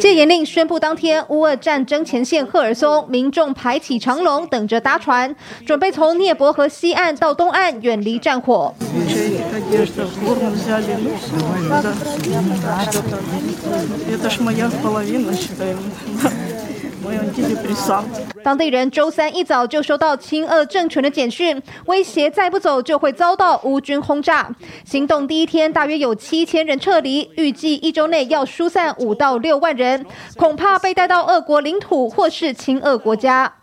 戒严令宣布当天，乌俄战争前线赫尔松民众排起长龙，等着搭船，准备从涅伯河西岸到东岸远离战火。当地人周三一早就收到亲俄政权的简讯，威胁再不走就会遭到乌军轰炸。行动第一天，大约有七千人撤离，预计一周内要疏散五到六万人，恐怕被带到俄国领土或是亲俄国家。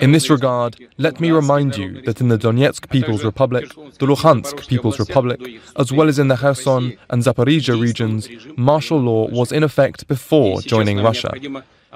In this regard, let me remind you that in the Donetsk People's Republic, the Luhansk People's Republic, as well as in the Kherson and Zaporizhia regions, martial law was in effect before joining Russia.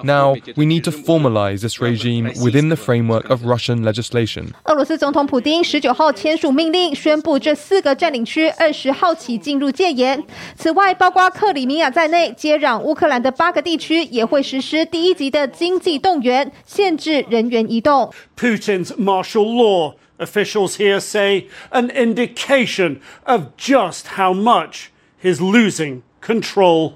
Now, we need to formalize this regime within the framework of Russian legislation. 俄罗斯总统普京十九号签署命令，宣布这四个占领区二十号起进入戒严。此外，包括克里米亚在内接壤乌克兰的八个地区也会实施第一级的经济动员，限制人员移动。Putin's martial law, officials here say, an indication of just how much he's losing control.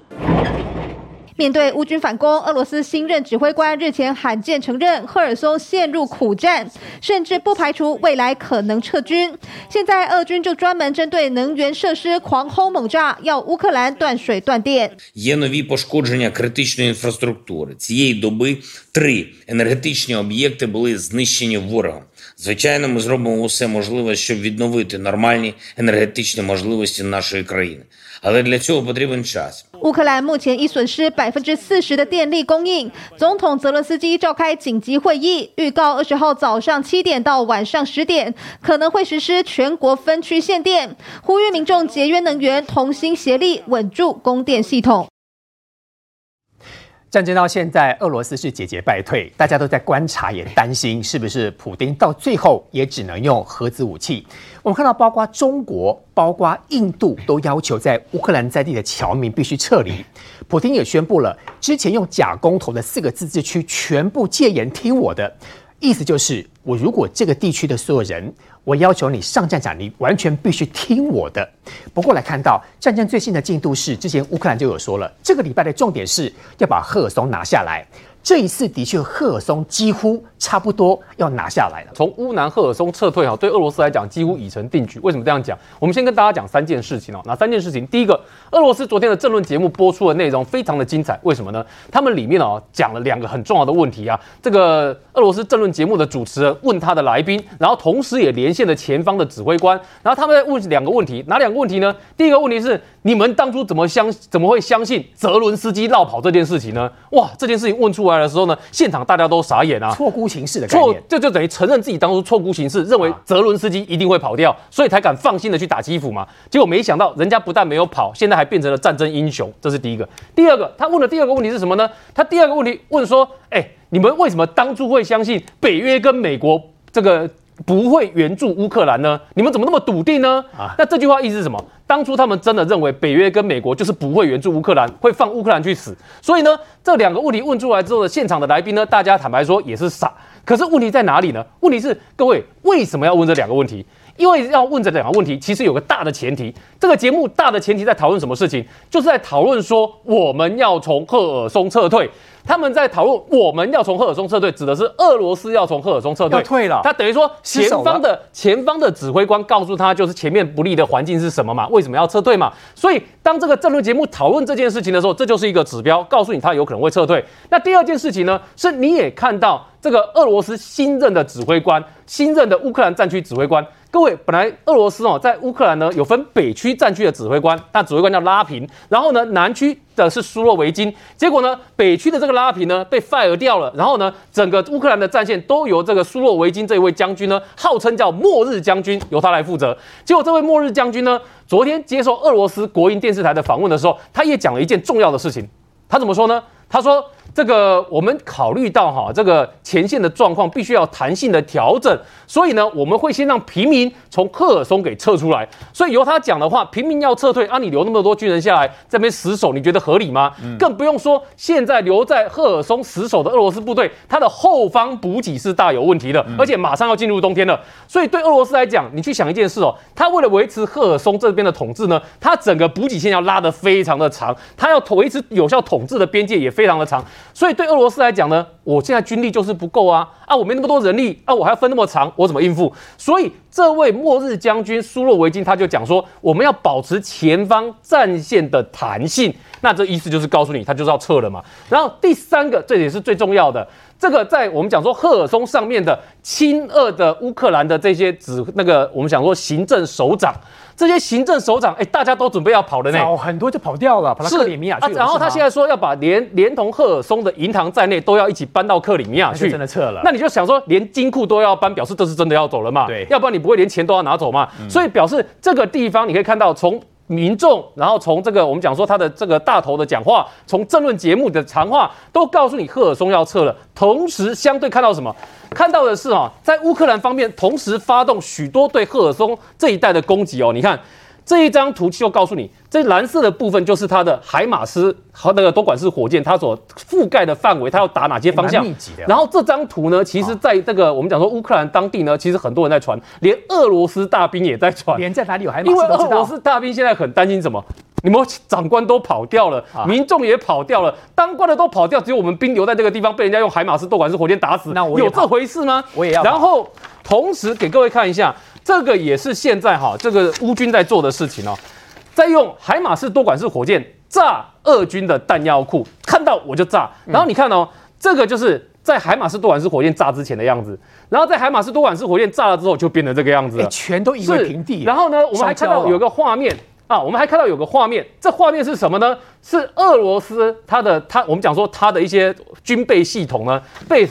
面对乌军反攻，俄罗斯新任指挥官日前罕见承认赫尔松陷入苦战，甚至不排除未来可能撤军。现在俄军就专门针对能源设施狂轰猛炸，要乌克兰断水断电。Є нові пошкодження критичної інфраструктури. Цієї доби три енергетичні об'єкти були знищені ворогом. Звичайно, ми зробимо усе можливе, щоб відновити нормальні енергетичні можливості нашої країни. Але для цього потрібен час. 乌克兰目前已损失百分之四十的电力供应。总统泽伦斯基召开紧急会议，预告二十号早上七点到晚上十点可能会实施全国分区限电，呼吁民众节约能源，同心协力稳住供电系统。 战争到现在，俄罗斯是节节败退，大家都在观察，也担心是不是普丁到最后也只能用核子武器。我们看到，包括中国、包括印度都要求在乌克兰在地的侨民必须撤离。普丁也宣布了，之前用假公投的四个自治区全部戒严，听我的。意思就是，我如果这个地区的所有人，我要求你上战场，你完全必须听我的。不过来看到战争最新的进度是，之前乌克兰就有说了，这个礼拜的重点是要把赫尔松拿下来。这一次的确，赫尔松几乎差不多要拿下来了。从乌南赫尔松撤退哈，对俄罗斯来讲几乎已成定局。为什么这样讲？我们先跟大家讲三件事情哦。哪三件事情？第一个，俄罗斯昨天的政论节目播出的内容非常的精彩。为什么呢？他们里面哦讲了两个很重要的问题啊。这个俄罗斯政论节目的主持人问他的来宾，然后同时也连线了前方的指挥官，然后他们在问两个问题。哪两个问题呢？第一个问题是你们当初怎么相怎么会相信泽伦斯基绕跑这件事情呢？哇，这件事情问出来的时候呢，现场大家都傻眼啊，错估形势的概念，这就等于承认自己当初错估形势，认为泽伦斯基一定会跑掉，所以才敢放心的去打基辅嘛。结果没想到人家不但没有跑，现在还变成了战争英雄，这是第一个。第二个，他问的第二个问题是什么呢？他第二个问题问说，哎，你们为什么当初会相信北约跟美国这个？不会援助乌克兰呢？你们怎么那么笃定呢？啊，那这句话意思是什么？当初他们真的认为北约跟美国就是不会援助乌克兰，会放乌克兰去死。所以呢，这两个问题问出来之后的现场的来宾呢，大家坦白说也是傻。可是问题在哪里呢？问题是各位为什么要问这两个问题？因为要问这两个问题，其实有个大的前提。这个节目大的前提在讨论什么事情？就是在讨论说我们要从赫尔松撤退。他们在讨论我们要从赫尔松撤退，指的是俄罗斯要从赫尔松撤退。退了。他等于说前方的前方的指挥官告诉他，就是前面不利的环境是什么嘛？为什么要撤退嘛？所以当这个政论节目讨论这件事情的时候，这就是一个指标，告诉你他有可能会撤退。那第二件事情呢，是你也看到这个俄罗斯新任的指挥官，新任的乌克兰战区指挥官。各位，本来俄罗斯哦，在乌克兰呢有分北区战区的指挥官，那指挥官叫拉平，然后呢南区的是苏洛维金，结果呢北区的这个拉平呢被 fire 掉了，然后呢整个乌克兰的战线都由这个苏洛维金这一位将军呢，号称叫末日将军，由他来负责。结果这位末日将军呢，昨天接受俄罗斯国营电视台的访问的时候，他也讲了一件重要的事情，他怎么说呢？他说。这个我们考虑到哈，这个前线的状况必须要弹性的调整，所以呢，我们会先让平民从赫尔松给撤出来。所以由他讲的话，平民要撤退啊，你留那么多军人下来这边死守，你觉得合理吗？更不用说现在留在赫尔松死守的俄罗斯部队，他的后方补给是大有问题的，而且马上要进入冬天了。所以对俄罗斯来讲，你去想一件事哦，他为了维持赫尔松这边的统治呢，他整个补给线要拉得非常的长，他要维持有效统治的边界也非非常的长。所以对俄罗斯来讲呢，我现在军力就是不够啊啊，我没那么多人力啊，我还要分那么长，我怎么应付？所以这位末日将军苏洛维金他就讲说，我们要保持前方战线的弹性。那这意思就是告诉你，他就是要撤了嘛。然后第三个，这也是最重要的，这个在我们讲说赫尔松上面的亲俄的乌克兰的这些指那个我们讲说行政首长。这些行政首长，哎，大家都准备要跑的呢，很多就跑掉了，跑到克里米亚去。然后他现在说要把连连同赫尔松的银行在内都要一起搬到克里米亚去，真的撤了。那你就想说，连金库都要搬，表示这是真的要走了嘛？对，要不然你不会连钱都要拿走嘛？所以表示这个地方你可以看到从。民众，然后从这个我们讲说他的这个大头的讲话，从政论节目的谈话，都告诉你赫尔松要撤了。同时，相对看到什么？看到的是啊，在乌克兰方面，同时发动许多对赫尔松这一带的攻击哦。你看。这一张图就告诉你，这蓝色的部分就是它的海马斯和那个多管式火箭，它所覆盖的范围，它要打哪些方向？然后这张图呢，其实在这个我们讲说乌克兰当地呢，其实很多人在传，连俄罗斯大兵也在传。连在哪里有海马斯因为俄罗斯大兵现在很担心什么？你们长官都跑掉了，民众也跑掉了，当官的都跑掉，只有我们兵留在这个地方，被人家用海马斯多管式火箭打死。那我有这回事吗？我也要。然后同时给各位看一下。这个也是现在哈，这个乌军在做的事情哦，在用海马式多管式火箭炸俄军的弹药库，看到我就炸。然后你看哦，这个就是在海马式多管式火箭炸之前的样子，然后在海马式多管式火箭炸了之后就变成这个样子了，全都夷为平地。然后呢，我们还看到有个画面啊，我们还看到有个画面，这画面是什么呢？是俄罗斯它的它，我们讲说它的一些军备系统呢，被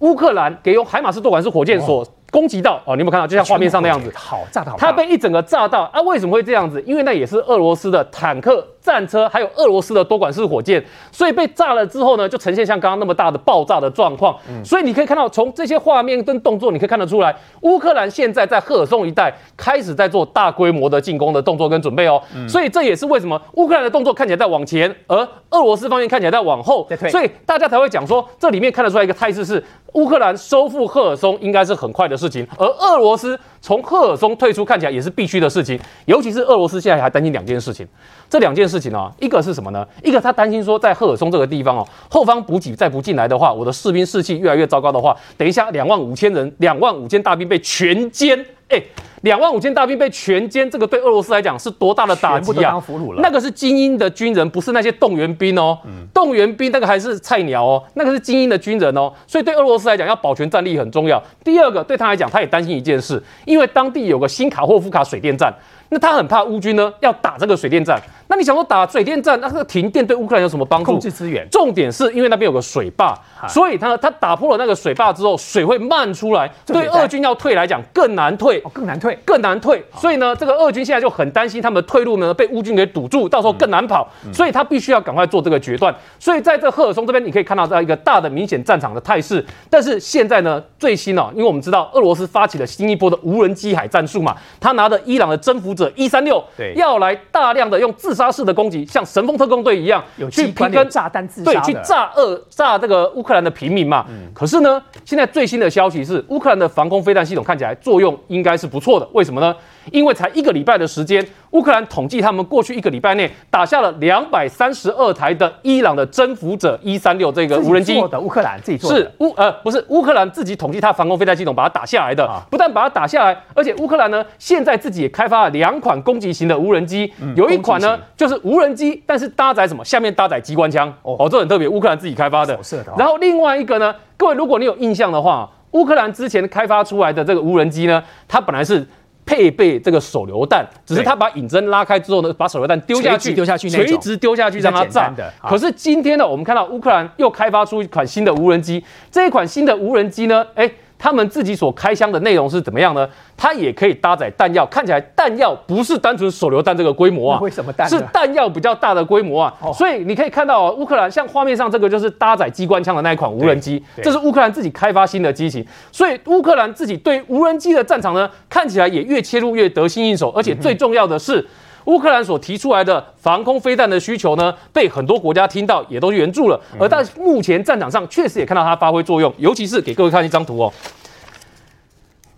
乌克兰给用海马斯多管式火箭所。攻击到哦，你有没有看到？就像画面上那样子，好炸的好。它被一整个炸到啊！为什么会这样子？因为那也是俄罗斯的坦克。战车还有俄罗斯的多管式火箭，所以被炸了之后呢，就呈现像刚刚那么大的爆炸的状况。所以你可以看到，从这些画面跟动作，你可以看得出来，乌克兰现在在赫尔松一带开始在做大规模的进攻的动作跟准备哦。所以这也是为什么乌克兰的动作看起来在往前，而俄罗斯方面看起来在往后。所以大家才会讲说，这里面看得出来一个态势是，乌克兰收复赫尔松应该是很快的事情，而俄罗斯从赫尔松退出看起来也是必须的事情。尤其是俄罗斯现在还担心两件事情。这两件事情啊，一个是什么呢？一个他担心说，在赫尔松这个地方哦，后方补给再不进来的话，我的士兵士气越来越糟糕的话，等一下两万五千人，两万五千大兵被全歼，哎，两万五千大兵被全歼，这个对俄罗斯来讲是多大的打击啊！那个是精英的军人，不是那些动员兵哦。动员兵那个还是菜鸟哦，那个是精英的军人哦。所以对俄罗斯来讲，要保全战力很重要。第二个，对他来讲，他也担心一件事，因为当地有个新卡霍夫卡水电站。那他很怕乌军呢，要打这个水电站。那你想说打水电站，那个停电对乌克兰有什么帮助？控制资源。重点是因为那边有个水坝，所以他他打破了那个水坝之后，水会漫出来，对俄军要退来讲更难退，更难退，更难退。所以呢，这个俄军现在就很担心他们的退路呢被乌军给堵住，到时候更难跑。所以他必须要赶快做这个决断。所以在这赫尔松这边，你可以看到这样一个大的明显战场的态势。但是现在呢，最新哦，因为我们知道俄罗斯发起了新一波的无人机海战术嘛，他拿着伊朗的征服者一三六。对，要来大量的用自杀式的攻击，像神风特工队一样，去平跟炸弹自杀对，去炸二炸这个乌克兰的平民嘛。嗯，可是呢，现在最新的消息是，乌克兰的防空飞弹系统看起来作用应该是不错的。为什么呢？因为才一个礼拜的时间，乌克兰统计他们过去一个礼拜内打下了两百三十二台的伊朗的征服者一三六这个无人机。的乌克兰自己做是乌呃不是乌克兰自己统计它防空飞弹系统把它打下来的，不但把它打下来，而且乌克兰呢现在自己也开发了两款攻击型的无人机，有一款呢就是无人机，但是搭载什么？下面搭载机关枪哦，这很特别，乌克兰自己开发的。然后另外一个呢，各位如果你有印象的话，乌克兰之前开发出来的这个无人机呢，它本来是。配备这个手榴弹，只是他把引针拉开之后呢，把手榴弹丢下去，丢下去，垂直丢下去让它炸。可是今天呢，我们看到乌克兰又开发出一款新的无人机，这一款新的无人机呢，哎，他们自己所开箱的内容是怎么样呢？它也可以搭载弹药，看起来弹药不是单纯手榴弹这个规模啊，为什么弹是弹药比较大的规模啊？哦所以你可以看到、哦，乌克兰像画面上这个就是搭载机关枪的那一款无人机，这是乌克兰自己开发新的机型，所以乌克兰自己对无人机的战场呢，看起来也越切入越得心应手，而且最重要的是。乌克兰所提出来的防空飞弹的需求呢，被很多国家听到，也都援助了。而在目前战场上，确实也看到它发挥作用，尤其是给各位看一张图哦，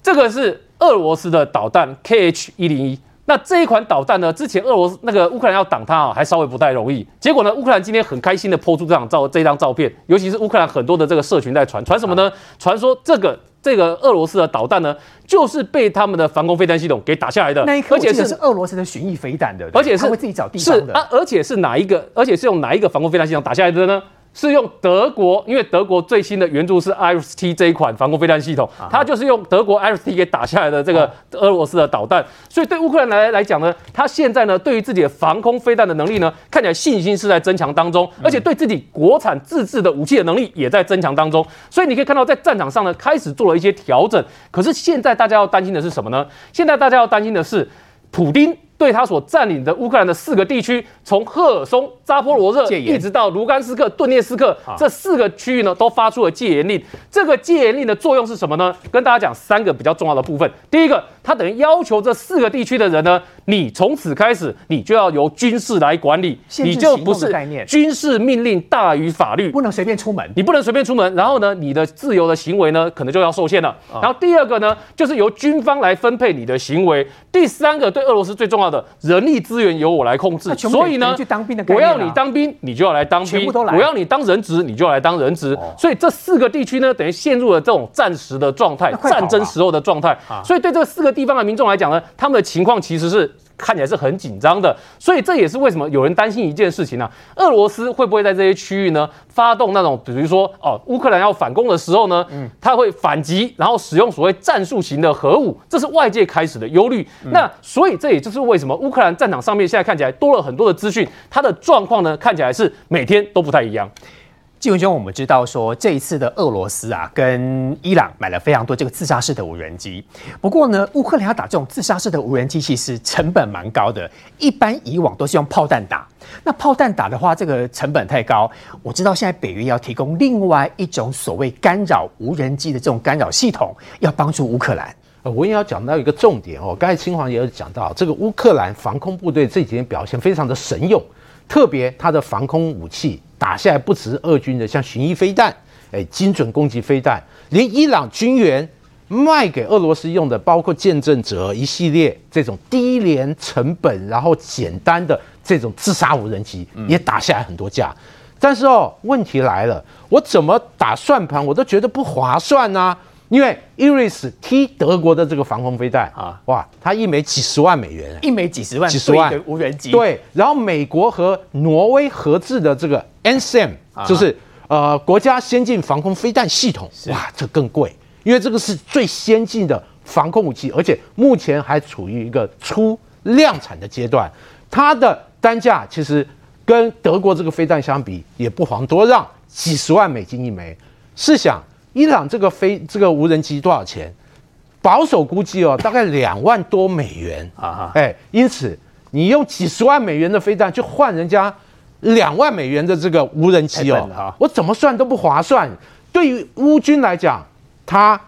这个是俄罗斯的导弹 KH 一零一。那这一款导弹呢，之前俄罗斯那个乌克兰要挡它啊，还稍微不太容易。结果呢，乌克兰今天很开心的抛出这张照这张照片，尤其是乌克兰很多的这个社群在传传什么呢？传说这个这个俄罗斯的导弹呢，就是被他们的防空飞弹系统给打下来的，那一颗而且是是俄罗斯的巡弋飞弹的，而且是会自己找地是方的。啊，而且是哪一个？而且是用哪一个防空飞弹系统打下来的呢？是用德国，因为德国最新的援助是 IRIS-T 这一款防空飞弹系统，啊它就是用德国 IRIS-T 给打下来的这个俄罗斯的导弹。所以对乌克兰来来讲呢，它现在呢对于自己的防空飞弹的能力呢，看起来信心是在增强当中，而且对自己国产自制的武器的能力也在增强当中。所以你可以看到，在战场上呢开始做了一些调整。可是现在大家要担心的是什么呢？现在大家要担心的是，普丁对他所占领的乌克兰的四个地区，从赫尔松、扎波罗热一直到卢甘斯克、顿涅斯克这四个区域呢，都发出了戒严令。这个戒严令的作用是什么呢？跟大家讲三个比较重要的部分。第一个，它等于要求这四个地区的人呢，你从此开始，你就要由军事来管理，你就不是概念军事命令大于法律，不能随便出门。你不能随便出门，然后呢，你的自由的行为呢，可能就要受限了。然后第二个呢，就是由军方来分配你的行为。第三个，对俄罗斯最重要的人力资源由我来控制所以呢我要你当兵，你就要来当兵我要你当人质，你就要来当人质。哦所以这四个地区呢，等于陷入了这种战时的状态战争时候的状态。所以对这四个地方的民众来讲呢，他们的情况其实是。看起来是很紧张的，所以这也是为什么有人担心一件事情呢、俄罗斯会不会在这些区域呢发动那种，比如说哦，乌克兰要反攻的时候呢，他会反击，然后使用所谓战术型的核武，这是外界开始的忧虑。那所以这也就是为什么乌克兰战场上面现在看起来多了很多的资讯，它的状况呢看起来是每天都不太一样。季文兄，我们知道说这一次的俄罗斯啊，跟伊朗买了非常多这个自杀式的无人机。不过呢，乌克兰要打这种自杀式的无人机，其实成本蛮高的。一般以往都是用炮弹打，那炮弹打的话，这个成本太高。我知道现在北约要提供另外一种所谓干扰无人机的这种干扰系统，要帮助乌克兰。呃，我也要讲到一个重点哦，刚才清华也有讲到，这个乌克兰防空部队这几天表现非常的神勇，特别它的防空武器打下来不只是俄军的像巡弋飞弹，哎，精准攻击飞弹，连伊朗军援卖给俄罗斯用的，包括见证者一系列这种低廉成本然后简单的这种自杀无人机，也打下来很多架。但是哦，问题来了，我怎么打算盘我都觉得不划算啊。因为 Iris T 德国的这个防空飞弹啊。啊，哇，它一枚几十万美元，一枚几十万，几十万。无人机，，对，然后美国和挪威合制的这个 NSAM，就是呃国家先进防空飞弹系统，哇，这更贵，因为这个是最先进的防空武器，而且目前还处于一个初量产的阶段，它的单价其实跟德国这个飞弹相比也不遑多让，几十万美金一枚。试想，伊朗这个飞这个无人机多少钱？保守估计哦，大概两万多美元啊哈哎，因此你用几十万美元的飞弹去换人家两万美元的这个无人机哦我怎么算都不划算。对于乌军来讲，他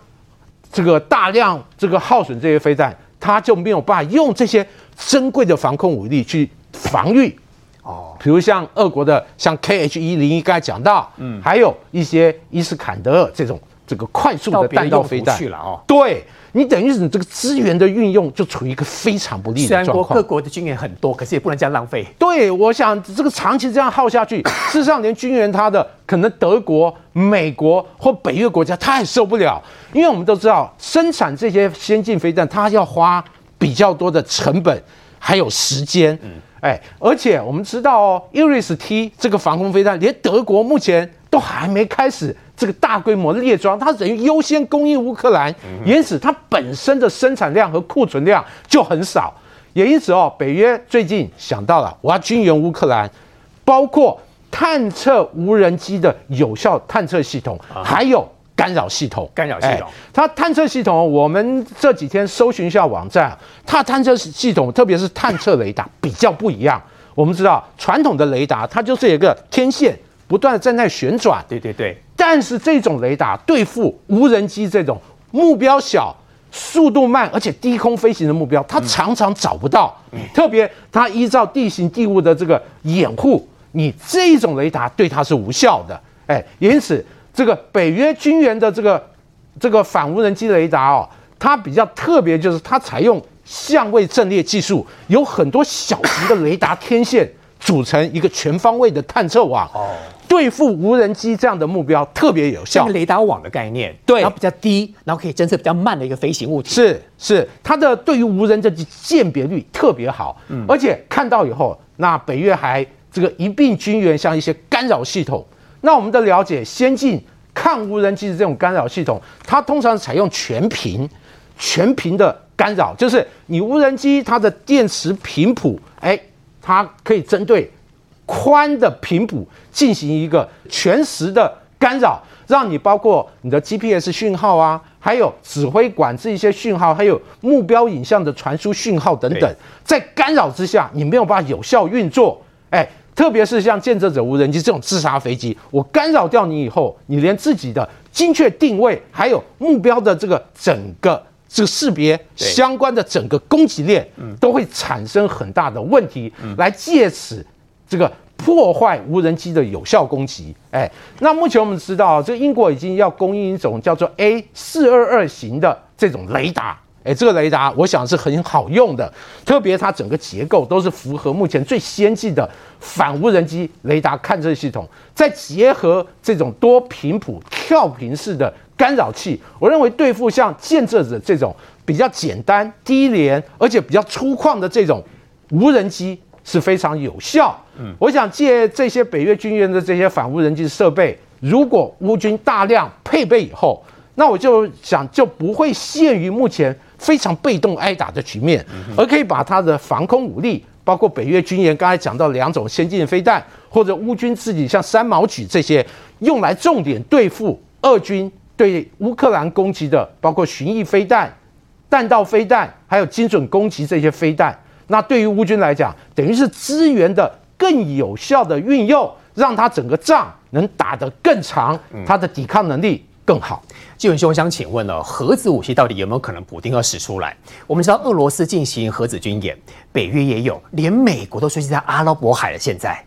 这个大量这个耗损这些飞弹，他就没有办法用这些珍贵的防空武力去防御。哦，比如像俄国的像 KH 一零一，刚才讲到，嗯，还有一些伊斯坎德尔这种这个快速的弹道飞弹去了哦。对你等于是你这个资源的运用就处于一个非常不利虽然国各的状况。国的军援很多，可是也不能这样浪费。对，我想这个长期这样耗下去，事实上连军援他的可能德国、美国或北约国家他也受不了，因为我们都知道生产这些先进飞弹，它要花比较多的成本还有时间。哎，而且我们知道哦，Iris T 这个防空飞弹，连德国目前都还没开始这个大规模列装，它等于优先供应乌克兰，因此它本身的生产量和库存量就很少。也因此哦，北约最近想到了，我要军援乌克兰，包括探测无人机的有效探测系统，还有干扰系统。干扰系统哎它探测系统，我们这几天搜寻一下网站，它探测系统，特别是探测雷达比较不一样。我们知道传统的雷达，它就是有一个天线不断的在那旋转，对对对，但是这种雷达对付无人机这种目标小、速度慢而且低空飞行的目标，它常常找不到。特别它依照地形地物的这个掩护，你这种雷达对它是无效的。哎，因此这个北约军援的这个这个反无人机雷达哦，它比较特别，就是它采用相位阵列技术，有很多小型的雷达天线组成一个全方位的探测网。哦，对付无人机这样的目标特别有效像。雷达网的概念，对然后比较低，然后可以侦测比较慢的一个飞行物体。是是，它的对于无人的鉴别率特别好，嗯而且看到以后，那北约还这个一并军援像一些干扰系统。那我们的了解，先进抗无人机的这种干扰系统，它通常采用全频、全频的干扰，就是你无人机它的电池频谱，哎，它可以针对宽的频谱进行一个全时的干扰，让你包括你的 GPS 讯号啊，还有指挥管制一些讯号，还有目标影像的传输讯号等等，在干扰之下，你没有办法有效运作。哎，特别是像建设者无人机这种自杀飞机，我干扰掉你以后，你连自己的精确定位，还有目标的这个整个这个识别相关的整个供给链，都会产生很大的问题，来借此这个破坏无人机的有效攻击。哎，那目前我们知道，这个英国已经要供应一种叫做 A 四二二型的这种雷达。哎，这个雷达我想是很好用的，特别它整个结构都是符合目前最先进的反无人机雷达探测系统，再结合这种多频谱跳频式的干扰器，我认为对付像建设者这种比较简单、低廉而且比较粗犷的这种无人机是非常有效。嗯，我想借这些北约军援的这些反无人机设备，如果乌军大量配备以后，那我就想就不会限于目前非常被动挨打的局面，而可以把它的防空武力，包括北约军演刚才讲到两种先进飞弹，或者乌军自己像三毛举这些，用来重点对付俄军对乌克兰攻击的，包括巡弋飞弹、弹道飞弹，还有精准攻击这些飞弹。那对于乌军来讲，等于是资源的更有效的运用，让他整个仗能打得更长，他的抵抗能力更好。纪文兄，我想请问了，核子武器到底有没有可能补丁要使出来？我们知道俄罗斯进行核子军演，北约也有，连美国都 xuất 现在阿拉伯海了。现在，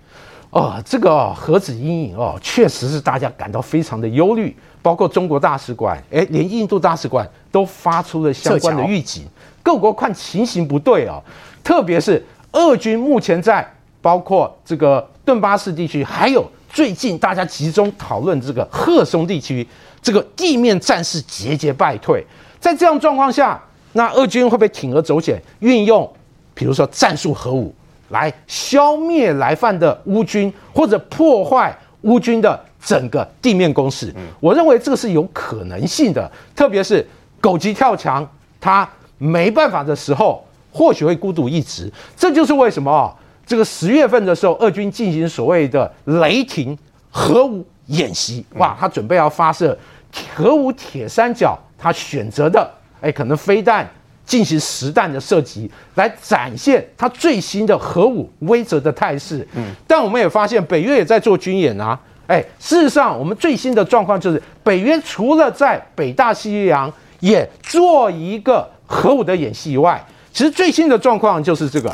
哦，这个哦核子阴影哦，确实是大家感到非常的忧虑，包括中国大使馆，哎，连印度大使馆都发出了相关的预警。各国看情形不对哦，特别是俄军目前在包括这个顿巴斯地区，还有最近大家集中讨论这个赫松地区，这个地面战事节节败退。在这样状况下，那俄军会不会铤而走险，运用比如说战术核武来消灭来犯的乌军，或者破坏乌军的整个地面攻势？我认为这个是有可能性的，特别是狗急跳墙，他没办法的时候，或许会孤独一掷。这就是为什么啊，这个十月份的时候，俄军进行所谓的雷霆核武演习，哇，他准备要发射核武铁三角，他选择的哎，可能飞弹进行实弹的射击，来展现他最新的核武威慑的态势。嗯，但我们也发现北约也在做军演啊。哎，事实上，我们最新的状况就是，北约除了在北大西洋也做一个核武的演习以外，其实最新的状况就是这个，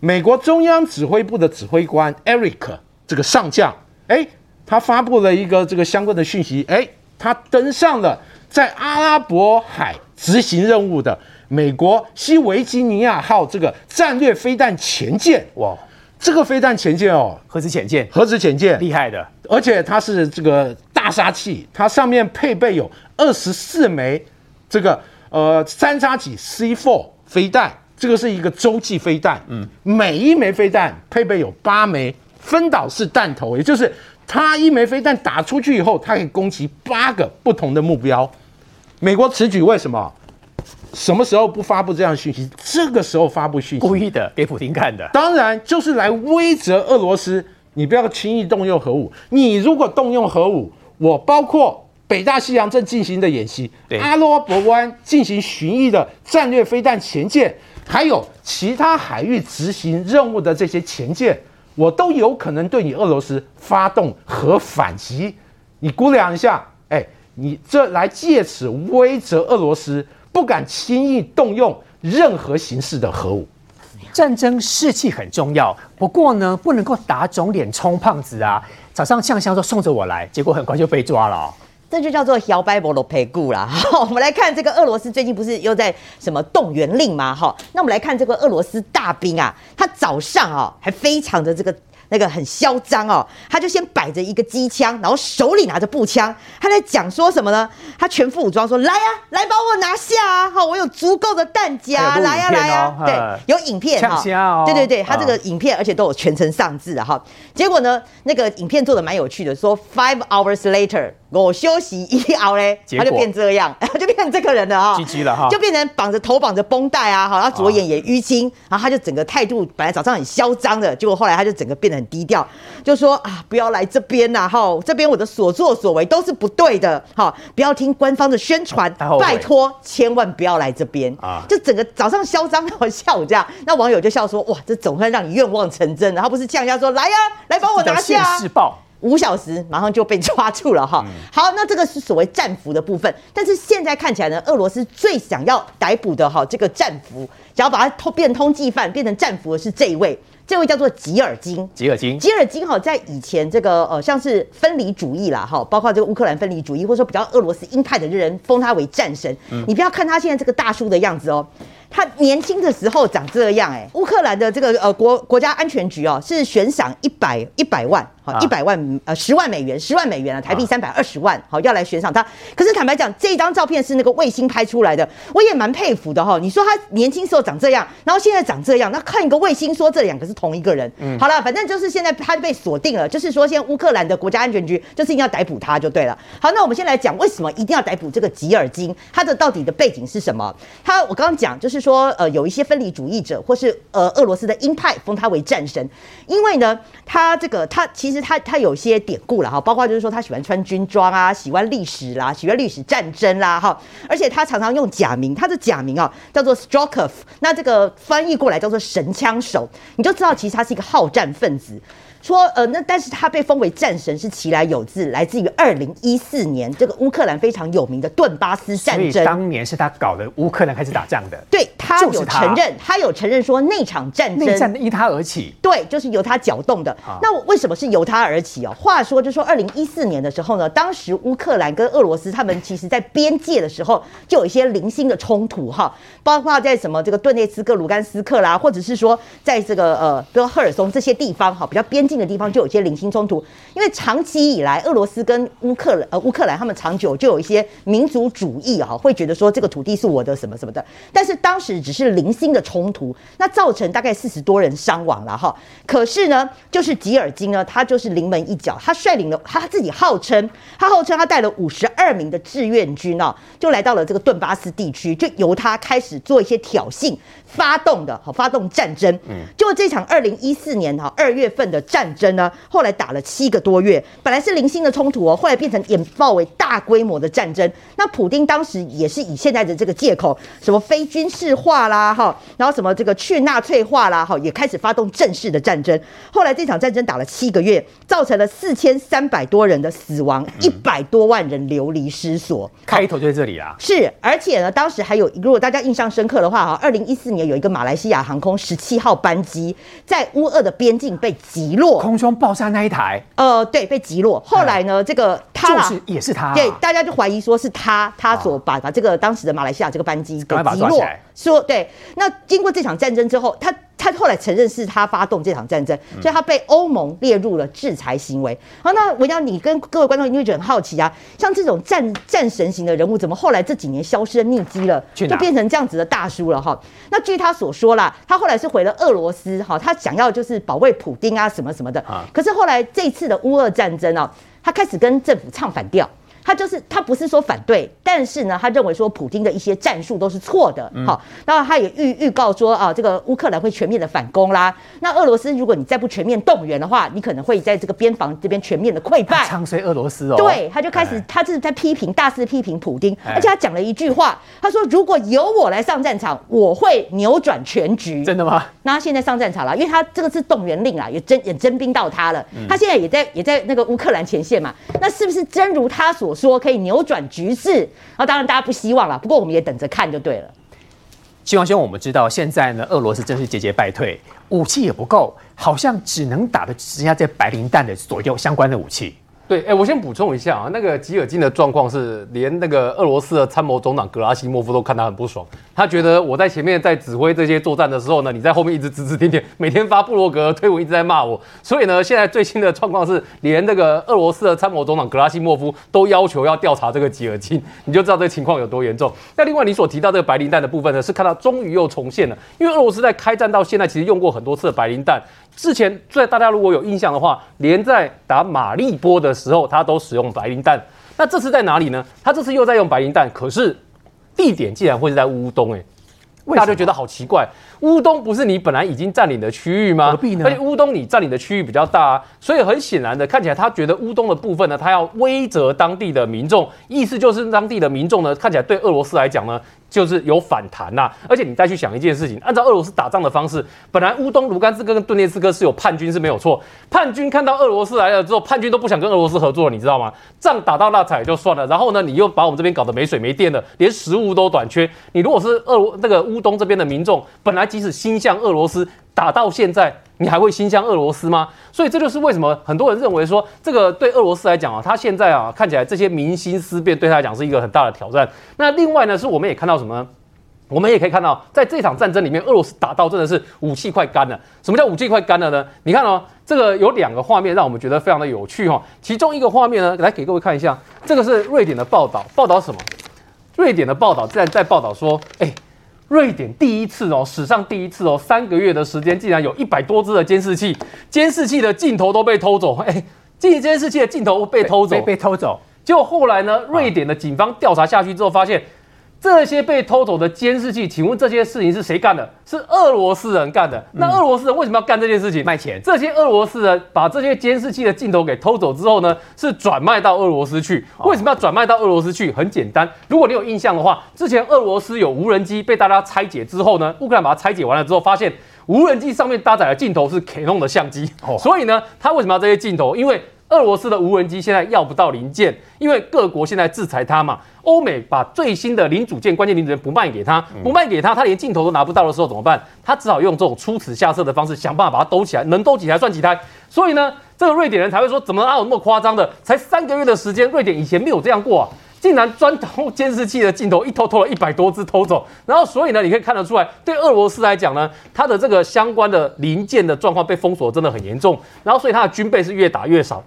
美国中央指挥部的指挥官 Eric 这个上将，哎，他发布了一个这个相关的讯息，哎，他登上了在阿拉伯海执行任务的美国西维吉尼亚号这个战略飞弹前舰。哇，这个飞弹前舰哦，核子潜舰。核子潜舰，厉害的，而且它是这个大杀器，它上面配备有二十四枚这个呃三叉戟 C4 飞弹，这个是一个洲际飞弹，嗯，每一枚飞弹配备有八枚分导式弹头，也就是它一枚飞弹打出去以后，它可以攻击八个不同的目标。美国此举为什么？什么时候不发布这样的讯息？这个时候发布讯息，故意的给普京看的。当然就是来威责俄罗斯，你不要轻易动用核武。你如果动用核武，我包括北大西洋正进行的演习对，阿拉伯湾进行巡弋的战略飞弹前舰，还有其他海域执行任务的这些前舰，我都有可能对你俄罗斯发动核反击。你估量一下，哎，你这来借此威慑俄罗斯，不敢轻易动用任何形式的核武。战争士气很重要，不过呢，不能够打肿脸充胖子啊！早上呛香说送着我来，结果很快就被抓了、这就叫做摇摆波罗培固啦。好，我们来看这个俄罗斯最近不是又在什么动员令吗？哈，那我们来看这个俄罗斯大兵啊，他早上啊还非常的这个。那个很嚣张哦，他就先摆着一个机枪，然后手里拿着步枪，他在讲说什么呢？他全副武装说：“来呀、来把我拿下啊！哈，我有足够的弹夹，来呀、来呀、哦对哎，有影片呛哈，对对对，他这个啊影片而且都有全程上字的哈。结果呢，那个影片做的蛮有趣的，说 five hours later，我休息一熬嘞，他就变这样，就变成这个人了哈。GG 了哈。就变成绑着头绑着绷带啊，好，然后左眼也淤青，然后他就整个态度本来早上很嚣张的，结果后来他就整个变得很低调，就说啊，不要来这边呐，哈，这边我的所作所为都是不对的，哈，不要听官方的宣传拜托，千万不要来这边。啊。就整个早上嚣张到下午这样，那网友就笑说，哇，这总算让你愿望成真了，他不是呛一下说，来呀、来帮我拿下、啊。五小时马上就被抓住了哈。好，那这个是所谓战俘的部分，但是现在看起来呢，俄罗斯最想要逮捕的哈这个战俘，想要把他通变通缉犯变成战俘的是这一位，这位叫做吉尔金。吉尔金吉尔金哈，在以前这个呃，像是分离主义啦哈，包括这个乌克兰分离主义，或者说比较俄罗斯鹰派的人封他为战神。你不要看他现在这个大叔的样子哦，他年轻的时候长这样哎。乌克兰的这个呃国国家安全局哦，是悬赏一百一百万，好啊一百万呃十万美元，十万美元啊，台币啊三百二十万，好要来悬赏他。可是坦白讲，这一张照片是那个卫星拍出来的，我也蛮佩服的哈。你说他年轻时候长这样，然后现在长这样，那看一个卫星说这两个是同一个人，嗯好了，反正就是现在他被锁定了，就是说现在乌克兰的国家安全局就是一定要逮捕他就对了。好，那我们先来讲为什么一定要逮捕这个吉尔金，他的到底的背景是什么？他我刚刚讲就是说，呃，有一些分离主义者或是呃俄罗斯的鹰派封他为战神，因为呢，他这个他其实其实他他有些典故了哈，包括就是说他喜欢穿军装啊，喜欢历史啦，喜欢历史战争啦哈，而且他常常用假名，他的假名啊叫做 Strokov，那这个翻译过来叫做神枪手，你就知道其实他是一个好战分子。说呃，那但是他被封为战神是其来有自，来自于二零一四年这个乌克兰非常有名的顿巴斯所以战争。当年是他搞的乌克兰开始打仗的，对他有承认，他有承认说那场战争内战因他而起。对，就是由他搅动的。啊那我为什么是由他而起哦？话说，就说二零一四年的时候呢，当时乌克兰跟俄罗斯他们其实在边界的时候就有一些零星的冲突哈，包括在什么这个顿涅茨克、卢甘斯克啦，或者是说在这个呃，比如赫尔松这些地方哈，比较边境的地方就有一些零星冲突。因为长期以来，俄罗斯跟乌克兰呃乌克兰他们长久就有一些民族主义哈，会觉得说这个土地是我的什么什么的，但是当时只是零星的冲突，那造成大概四十多人伤亡了哈。可是呢，就是吉尔金呢，他就是临门一脚，他率领了他自己号称，他号称他带了五十二名的志愿军哦，就来到了这个顿巴斯地区，就由他开始做一些挑衅，发动的，好发动战争。嗯，就这场二零一四年哈二月份的战争呢，后来打了七个多月，本来是零星的冲突哦，后来变成演爆为大规模的战争。那普丁当时也是以现在的这个借口，什么非军事化啦，哈，然后什么这个去纳粹化啦，哈，也开始发动正式的战争。后来这场战争打了七个月，造成了四千三百多人的死亡，一百多万人流离失所。开头就在这里啊，是，而且呢，当时还有，如果大家印象深刻的话，哈，二零一四年有一个马来西亚航空十七号班机在乌俄的边境被击落，空中爆炸那一台。呃，对，被击落。后来呢，这个他就是也是他啊，对，大家就怀疑说是他，他所把把这个当时的马来西亚这个班机给击落。说对，那经过这场战争之后，他他后来承认是他发动这场战争，嗯所以他被欧盟列入了制裁行为。好，那我想你跟各位观众一定会觉得很好奇啊，像这种战战神型的人物，怎么后来这几年消失匿迹了，就变成这样子的大叔了哈？那据他所说啦，他后来是回了俄罗斯哈，他想要就是保卫普丁啊什么什么的啊。可是后来这次的乌俄战争啊，他开始跟政府唱反调。他就是他不是说反对，但是呢，他认为说普京的一些战术都是错的。好，然后他也预预告说啊，这个乌克兰会全面的反攻啦。那俄罗斯如果你再不全面动员的话，你可能会在这个边防这边全面的溃败。唱衰俄罗斯哦。对，他就开始，他就是在批评，大肆批评普京，而且他讲了一句话，他说如果由我来上战场，我会扭转全局。真的吗？那他现在上战场了，因为他这个是动员令啊，也征也征兵到他了。他现在也在也在那个乌克兰前线嘛。那是不是真如他所说，可以扭转局势？那当然大家不希望了，不过我们也等着看就对了。希望兄，我们知道现在呢，俄罗斯真是节节败退，武器也不够，好像只能打的只剩下这白磷弹的左右相关的武器。对，哎，我先补充一下啊，那个吉尔金的状况是，连那个俄罗斯的参谋总长格拉西莫夫都看他很不爽，他觉得我在前面在指挥这些作战的时候呢，你在后面一直指指点点，每天发布洛格推文一直在骂我，所以呢，现在最新的状况是，连那个俄罗斯的参谋总长格拉西莫夫都要求要调查这个吉尔金，你就知道这个情况有多严重。那另外你所提到这个白磷弹的部分呢，是看到终于又重现了，因为俄罗斯在开战到现在其实用过很多次的白磷弹。之前在大家如果有印象的话，连在打马利波的时候，他都使用白磷弹。那这次在哪里呢？他这次又在用白磷弹，可是地点竟然会是在乌东，哎，大家就觉得好奇怪。乌东不是你本来已经占领的区域吗？何必呢？而且乌东你占领的区域比较大啊，所以很显然的看起来，他觉得乌东的部分呢，他要威责当地的民众，意思就是当地的民众呢，看起来对俄罗斯来讲呢。就是有反弹呐，而且你再去想一件事情，按照俄罗斯打仗的方式，本来乌东卢甘斯克跟顿涅茨克是有叛军是没有错，叛军看到俄罗斯来了之后，叛军都不想跟俄罗斯合作，你知道吗？仗打到那才就算了，然后呢，你又把我们这边搞得没水没电的，连食物都短缺。你如果是俄那个乌东这边的民众，本来即使心向俄罗斯。打到现在，你还会心向俄罗斯吗？所以这就是为什么很多人认为说，这个对俄罗斯来讲啊，他现在啊看起来这些民心思变对他来讲是一个很大的挑战。那另外呢，是我们也看到什么呢？我们也可以看到，在这场战争里面，俄罗斯打到真的是武器快干了。什么叫武器快干了呢？你看哦，这个有两个画面让我们觉得非常的有趣哈。其中一个画面呢，来给各位看一下，这个是瑞典的报道，报道什么？瑞典的报道在在报道说，哎。瑞典第一次哦，史上第一次哦，三个月的时间竟然有一百多只的监视器，监视器的镜头都被偷走。哎，这监视器的镜头被偷走，被偷走。结果后来呢，瑞典的警方调查下去之后发现。这些被偷走的监视器，请问这些事情是谁干的？是俄罗斯人干的。那俄罗斯人为什么要干这件事情？卖钱。这些俄罗斯人把这些监视器的镜头给偷走之后呢，是转卖到俄罗斯去。为什么要转卖到俄罗斯去？很简单，如果你有印象的话，之前俄罗斯有无人机被大家拆解之后呢，乌克兰把它拆解完了之后，发现无人机上面搭载的镜头是 Canon 的相机。所以呢，他为什么要这些镜头？因为俄罗斯的无人机现在要不到零件，因为各国现在制裁它嘛。欧美把最新的零组件、关键零组件不卖给他，不卖给他，他连镜头都拿不到的时候怎么办？他只好用这种出此下策的方式，想办法把它兜起来，能兜几台算几台。所以呢，这个瑞典人才会说，怎么哪有那么夸张的？才三个月的时间，瑞典以前没有这样过啊，竟然专偷监视器的镜头，一偷偷了一百多只偷走。然后，所以呢，你可以看得出来，对俄罗斯来讲呢，它的这个相关的零件的状况被封锁真的很严重。然后，所以它的军备是越打越少。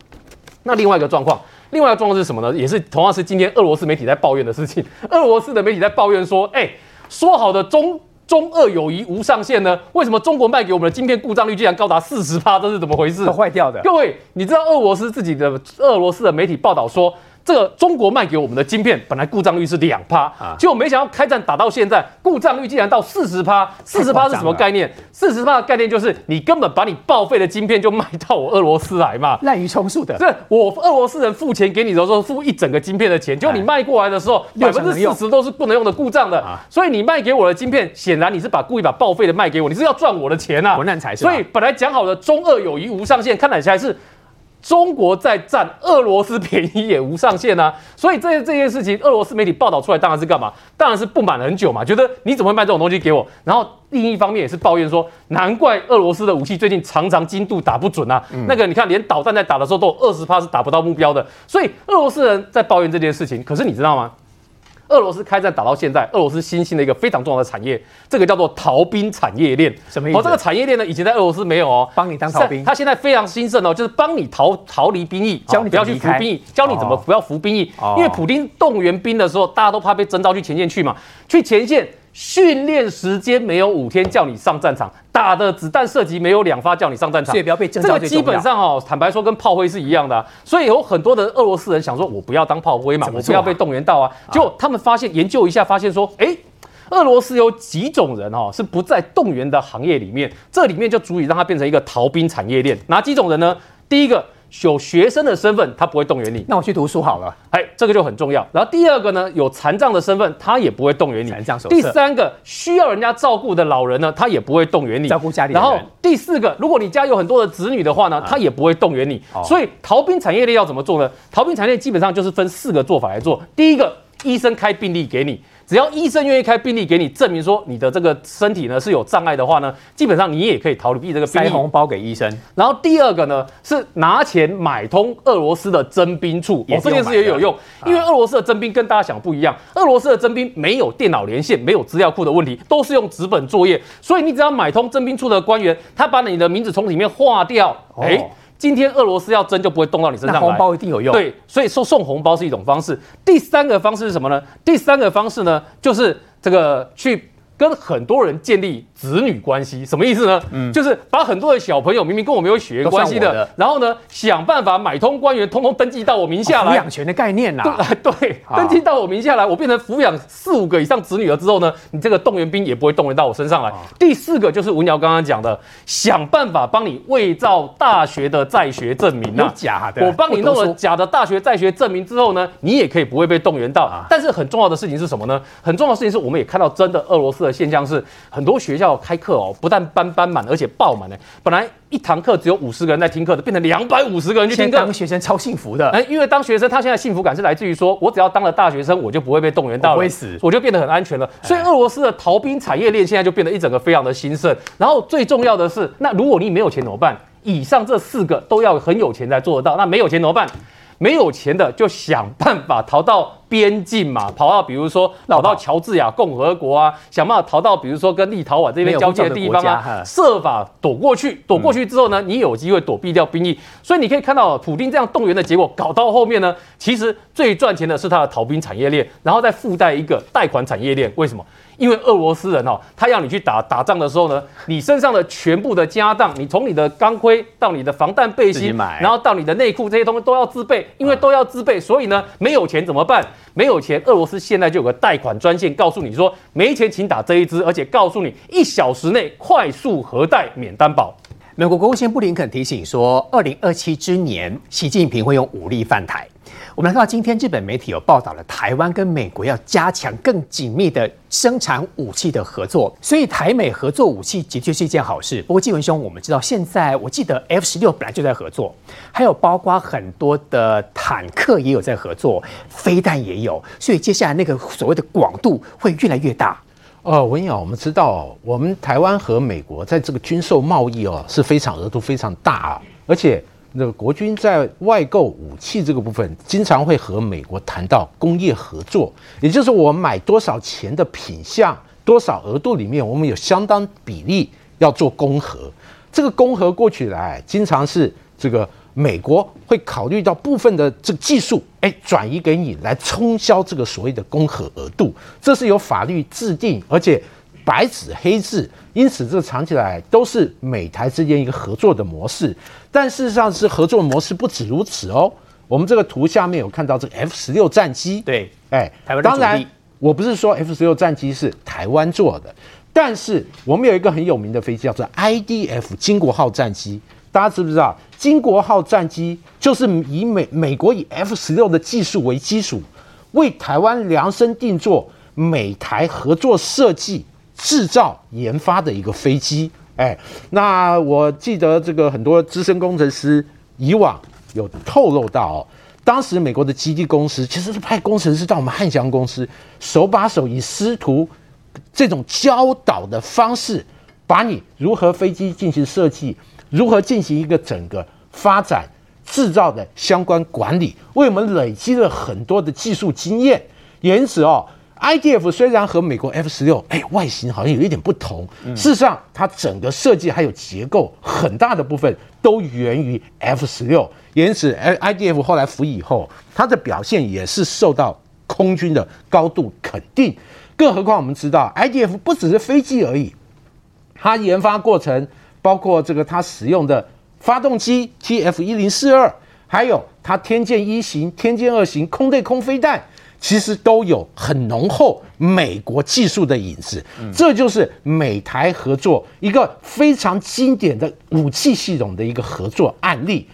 那另外一个状况。另外一个状况是什么呢？也是同样是今天俄罗斯媒体在抱怨的事情。俄罗斯的媒体在抱怨说：“哎，说好的中中俄友谊无上限呢？为什么中国卖给我们的晶片故障率竟然高达四十趴？这是怎么回事？坏掉的。各位，你知道俄罗斯自己的俄罗斯的媒体报道说？”这个中国卖给我们的晶片本来故障率是两趴，结果没想到开战打到现在，故障率竟然到四十趴。四十趴是什么概念？四十趴的概念就是你根本把你报废的晶片就卖到我俄罗斯来嘛，滥竽充数的。这我俄罗斯人付钱给你的时候，付一整个晶片的钱，结果你卖过来的时候，百分之四十都是不能用的故障的。所以你卖给我的晶片，显然你是把故意把报废的卖给我，你是要赚我的钱啊！混蛋才是。所以本来讲好的中俄友谊无上限，看起来是。中国在占俄罗斯便宜也无上限啊，所以这这件事情，俄罗斯媒体报道出来当然是干嘛？当然是不满很久嘛，觉得你怎么会卖这种东西给我？然后另一方面也是抱怨说，难怪俄罗斯的武器最近常常精度打不准啊。那个你看，连导弹在打的时候都有二十发是打不到目标的，所以俄罗斯人在抱怨这件事情。可是你知道吗？俄罗斯开战打到现在，俄罗斯新兴的一个非常重要的产业，这个叫做逃兵产业链。什么意思？哦，这个产业链呢，以前在俄罗斯没有哦，帮你当逃兵。他现在非常兴盛哦，就是帮你逃逃离兵役，教你不要去服兵役，教你怎么不要服兵役。因为普京动员兵的时候，大家都怕被征召去前线去嘛，去前线训练时间没有五天叫你上战场，打的子弹射击没有两发叫你上战场，所以不要被这个基本上哦，坦白说跟炮灰是一样的、啊，所以有很多的俄罗斯人想说，我不要当炮灰嘛，我不要被动员到啊。结果他们发现研究一下，发现说，哎。俄罗斯有几种人哦，是不在动员的行业里面，这里面就足以让它变成一个逃兵产业链。哪几种人呢？第一个有学生的身份，他不会动员你，那我去读书好了。哎，这个就很重要。然后第二个呢，有残障的身份，他也不会动员你。残障手册第三个，需要人家照顾的老人呢，他也不会动员你。照顾家里的然后第四个，如果你家有很多的子女的话呢，他也不会动员你。哦所以逃兵产业链要怎么做呢？逃兵产业链基本上就是分四个做法来做。第一个，医生开病历给你。只要医生愿意开病历给你，证明说你的这个身体呢是有障碍的话呢，基本上你也可以逃避这个病历。塞红包给医生，然后第二个呢是拿钱买通俄罗斯的征兵处，也哦，这件事也有用，因为俄罗斯的征兵跟大家想不一样，俄罗斯的征兵没有电脑连线，没有资料库的问题，都是用纸本作业，所以你只要买通征兵处的官员，他把你的名字从里面划掉，哎、哦今天俄罗斯要争就不会动到你身上来。那红包一定有用。，对，所以说送红包是一种方式。第三个方式是什么呢？第三个方式呢，就是这个去跟很多人建立子女关系。什么意思呢？嗯就是把很多的小朋友明明跟我没有血缘关系的，然后呢，想办法买通官员，通通登记到我名下抚养权的概念呐、对对，登记到我名下来，我变成抚养四五个以上子女了之后呢，你这个动员兵也不会动员到我身上来。第四个就是吴瑶刚刚讲的，想办法帮你伪造大学的在学证明假的，我帮你弄了假的大学在学证明之后呢，你也可以不会被动员到。啊但是很重要的事情是什么呢？很重要的事情是我们也看到真的俄罗斯的现象是，很多学校开课哦，不但班班满，而且爆满呢。本来一堂课只有五十个人在听课的，变成两百五十个人去听课当。学生超幸福的。哎，因为当学生，他现在幸福感是来自于说，我只要当了大学生，我就不会被动员到了，我不会死我就变得很安全了。所以俄罗斯的逃兵产业链现在就变得一整个非常的兴盛。然后最重要的是，那如果你没有钱怎么办？以上这四个都要很有钱才做得到，那没有钱怎么办？没有钱的就想办法逃到边境嘛，跑到比如说跑到乔治亚共和国啊，想办法逃到比如说跟立陶宛这边交界的地方啊设法躲过去。躲过去之后呢，你有机会躲避掉兵役。所以你可以看到普丁这样动员的结果，搞到后面呢，其实最赚钱的是他的逃兵产业链，然后再附带一个贷款产业链。为什么？因为俄罗斯人哦，他要你去打打仗的时候呢，你身上的全部的家当，你从你的钢盔到你的防弹背心，然后到你的内裤这些东西都要自备，因为都要自备，所以呢，没有钱怎么办？没有钱，俄罗斯现在就有个贷款专线，告诉你说没钱请打这一支，而且告诉你一小时内快速核贷免担保。美国国务卿布林肯提醒说，二零二七之年，习近平会用武力犯台。我们来看到今天日本媒体有报道了，台湾跟美国要加强更紧密的生产武器的合作，所以台美合作武器的确是一件好事。不过纪文兄，我们知道现在我记得 F 十六本来就在合作，还有包括很多的坦克也有在合作，飞弹也有，所以接下来那个所谓的广度会越来越大。呃，文瑶，我们知道，我们台湾和美国在这个军售贸易哦是非常额度非常大啊，而且那个国军在外购武器这个部分，经常会和美国谈到工业合作，也就是我买多少钱的品项，多少额度里面，我们有相当比例要做公合。这个公合过去来，经常是这个美国会考虑到部分的这个技术，哎，转移给你来冲销这个所谓的公合额度，这是有法律制定，而且白纸黑字，因此这藏起来都是美台之间一个合作的模式。但事实上是合作模式不止如此哦。我们这个图下面有看到这个 F 十六战机，对，哎，台湾的当然，我不是说 F 十六战机是台湾做的，但是我们有一个很有名的飞机叫做 IDF 金国号战机，大家知不知道？金国号战机就是以美美国以 F 十六的技术为基础，为台湾量身定做、美台合作设计、制造、研发的一个飞机。哎，那我记得这个很多资深工程师以往有透露到哦，当时美国的基地公司其实是派工程师到我们汉翔公司，手把手以师徒这种教导的方式，把你如何飞机进行设计，如何进行一个整个发展制造的相关管理，为我们累积了很多的技术经验。因此哦，IDF 虽然和美国 F 十六哎外形好像有一点不同，事实上它整个设计还有结构很大的部分都源于 F 十六。因此 IDF 后来服役以后，它的表现也是受到空军的高度肯定。更何况我们知道，IDF 不只是飞机而已，它研发过程包括这个它使用的发动机 TF 一零四二，还有它天剑一型、天剑二型空对空飞弹，其实都有很浓厚美国技术的影子。这就是美台合作一个非常经典的武器系统的一个合作案例。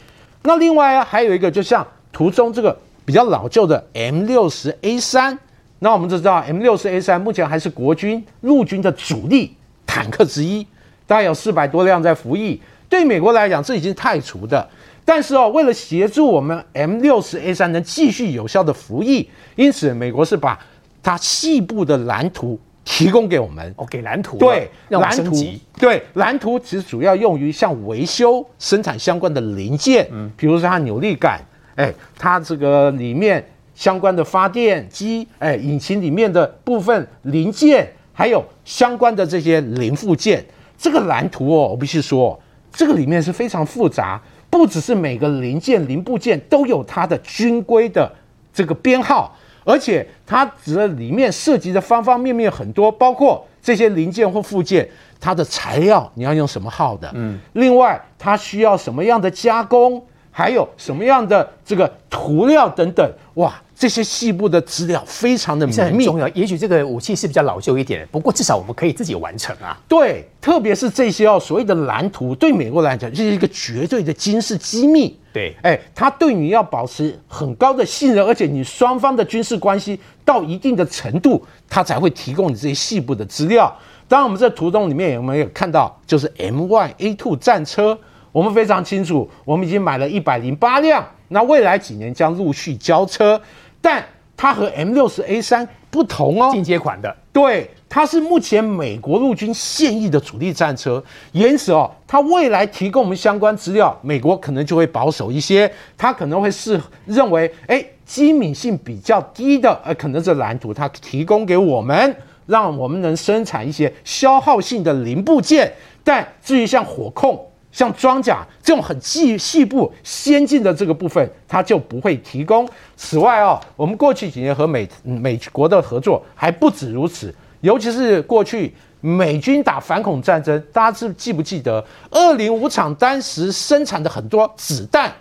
那另外，还有一个就像图中这个比较老旧的 M 六十 A 三，那我们都知道 M 六十 A 三目前还是国军陆军的主力坦克之一，大概有四百多辆在服役。对美国来讲，这已经太除的。但是哦，为了协助我们 M 六十 A 三能继续有效的服役，因此美国是把它细部的蓝图提供给我们。哦，给蓝图，对，让蓝图。对蓝图其实主要用于像维修、生产相关的零件，嗯，比如说它扭力杆，哎，它这个里面相关的发电机，哎，引擎里面的部分零件，还有相关的这些零附件。这个蓝图哦，我必须说，这个里面是非常复杂，不只是每个零件零部件都有它的军规的这个编号，而且它指的里面涉及的方方面面很多，包括这些零件或附件，它的材料你要用什么号的，嗯，另外它需要什么样的加工，还有什么样的这个涂料等等，哇，这些细部的资料非常的密，很重要。也许这个武器是比较老旧一点，不过至少我们可以自己完成啊。对，特别是这些哦，所谓的蓝图，对美国来讲，这是一个绝对的军事机密。对，哎，他对你要保持很高的信任，而且你双方的军事关系到一定的程度，他才会提供你这些细部的资料。当然，我们这图中里面有没有看到，就是 M Y A two 战车，我们非常清楚，我们已经买了一百零八辆，那未来几年将陆续交车，但它和 M 六十 A 三不同哦，进阶款的，对，它是目前美国陆军现役的主力战车，因此哦，它未来提供我们相关资料，美国可能就会保守一些，它可能会是认为，哎，机敏性比较低的，呃，可能这蓝图它提供给我们，让我们能生产一些消耗性的零部件，但至于像火控。像装甲这种很细细部、先进的这个部分，它就不会提供。此外哦，我们过去几年和美美国的合作还不止如此，尤其是过去美军打反恐战争，大家是记不记得二零五厂当时生产的很多子弹，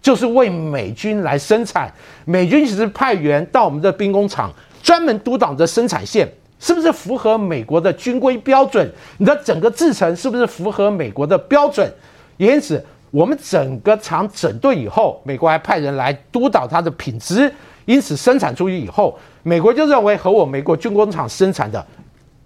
就是为美军来生产。美军其实派员到我们的兵工厂，专门督导着生产线。是不是符合美国的军规标准？你的整个制程是不是符合美国的标准？因此，我们整个厂整顿以后，美国还派人来督导它的品质。因此，生产出去以后，美国就认为和我美国军工厂生产的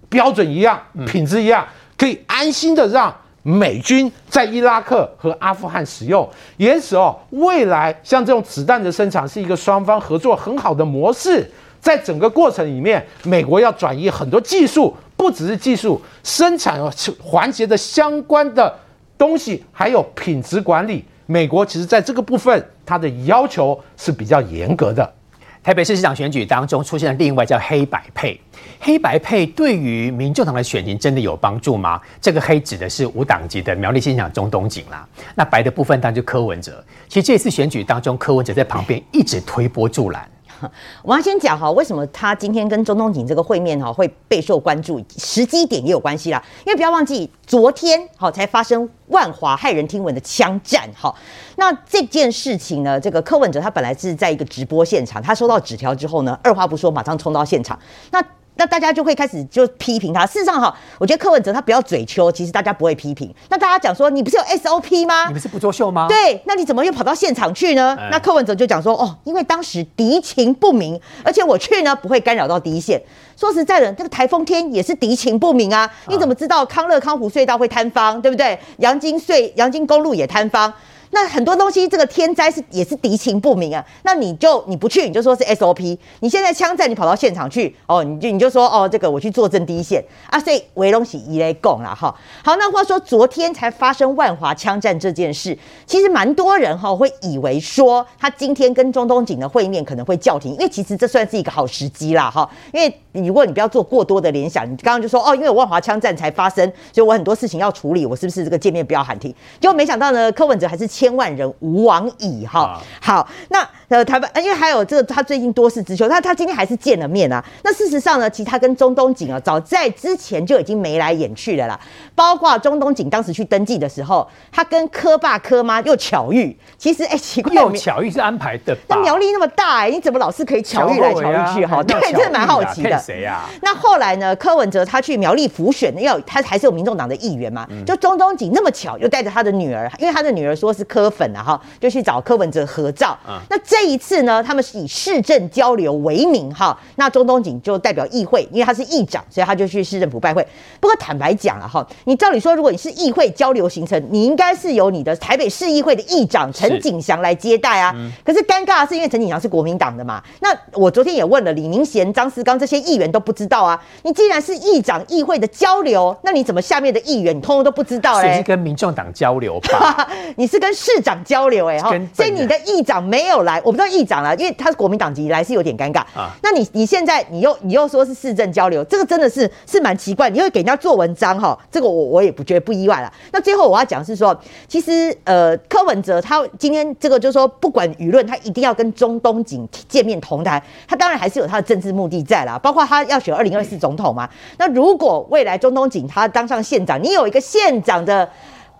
标准一样，品质一样，可以安心的让美军在伊拉克和阿富汗使用。因此哦，未来像这种子弹的生产是一个双方合作很好的模式。在整个过程里面，美国要转移很多技术，不只是技术生产环节的相关的东西，还有品质管理。美国其实在这个部分，它的要求是比较严格的。台北市市长选举当中出现了另外叫黑白配，黑白配对于民众党的选情真的有帮助吗？这个黑指的是无党籍的苗栗县长钟东锦啦，那白的部分当然就柯文哲。其实这次选举当中，柯文哲在旁边一直推波助澜。我要先讲哈，为什么他今天跟中东锦这个会面哈会备受关注，时机点也有关系啦。因为不要忘记，昨天好才发生万华骇人听闻的枪战哈。那这件事情呢，这个柯文哲他本来是在一个直播现场，他收到纸条之后呢，二话不说马上冲到现场。那那大家就会开始就批评他。事实上哈，我觉得柯文哲他不要嘴丘，其实大家不会批评。那大家讲说，你不是有 SOP 吗？你们是不作秀吗？对，那你怎么又跑到现场去呢？那柯文哲就讲说，哦，因为当时敌情不明，而且我去呢不会干扰到第一线。说实在的，这个台风天也是敌情不明啊。你怎么知道康乐康湖隧道会坍方，对不对？阳金隧阳金公路也坍方。那很多东西，这个天灾是也是敌情不明啊。那你就你不去，你就说是 SOP。你现在枪战，你跑到现场去，哦，你就你就说哦，这个我去坐镇第一线啊。所以围龙喜一类供了哈。好，那话说昨天才发生万华枪战这件事，其实蛮多人哈会以为说他今天跟中东锦的会面可能会叫停，因为其实这算是一个好时机啦哈。因为如果你不要做过多的联想，你刚刚就说哦，因为万华枪战才发生，所以我很多事情要处理，我是不是这个见面不要喊停？结果没想到呢，柯文哲还是。千万人吾往矣哈，好，那呃，台湾，因为还有这个，他最近多事之秋，他他今天还是见了面啊。那事实上呢，其实他跟中东锦啊，早在之前就已经眉来眼去了啦。包括中东锦当时去登记的时候，他跟科爸科妈又巧遇。其实，哎，奇怪，又巧遇是安排的。那苗栗那么大，哎，你怎么老是可以巧遇来巧遇去？哈，对，真的蛮好奇的。谁呀？那后来呢？柯文哲他去苗栗辅选，要他还是有民众党的议员嘛？就中东锦那么巧，又带着他的女儿，因为他的女儿说是柯粉啊，哈，就去找柯文哲合照。那这一次呢，他们是以市政交流为名，哈，那中东锦就代表议会，因为他是议长，所以他就去市政府拜会。不过坦白讲了，哈，你照理说，如果你是议会交流行程，你应该是由你的台北市议会的议长陈景祥来接待啊。可是尴尬的是，因为陈景祥是国民党的嘛，那我昨天也问了李明贤、张思刚这些议员都不知道啊。你既然是议长议会的交流，那你怎么下面的议员你通通都不知道嘞？是跟民众党交流吧？你是跟市长交流哎，哈，所以你的议长没有来，我不知道议长了，因为他是国民党籍来是有点尴尬啊。那你你现在你又你又说是市政交流，这个真的是是蛮奇怪，你会给人家做文章哈，这个我我也不觉得不意外了。那最后我要讲是说，其实呃柯文哲他今天这个就是说，不管舆论，他一定要跟中东锦见面同台，他当然还是有他的政治目的在啦，包括他要选二零二四总统嘛。那如果未来中东锦他当上县长，你有一个县长的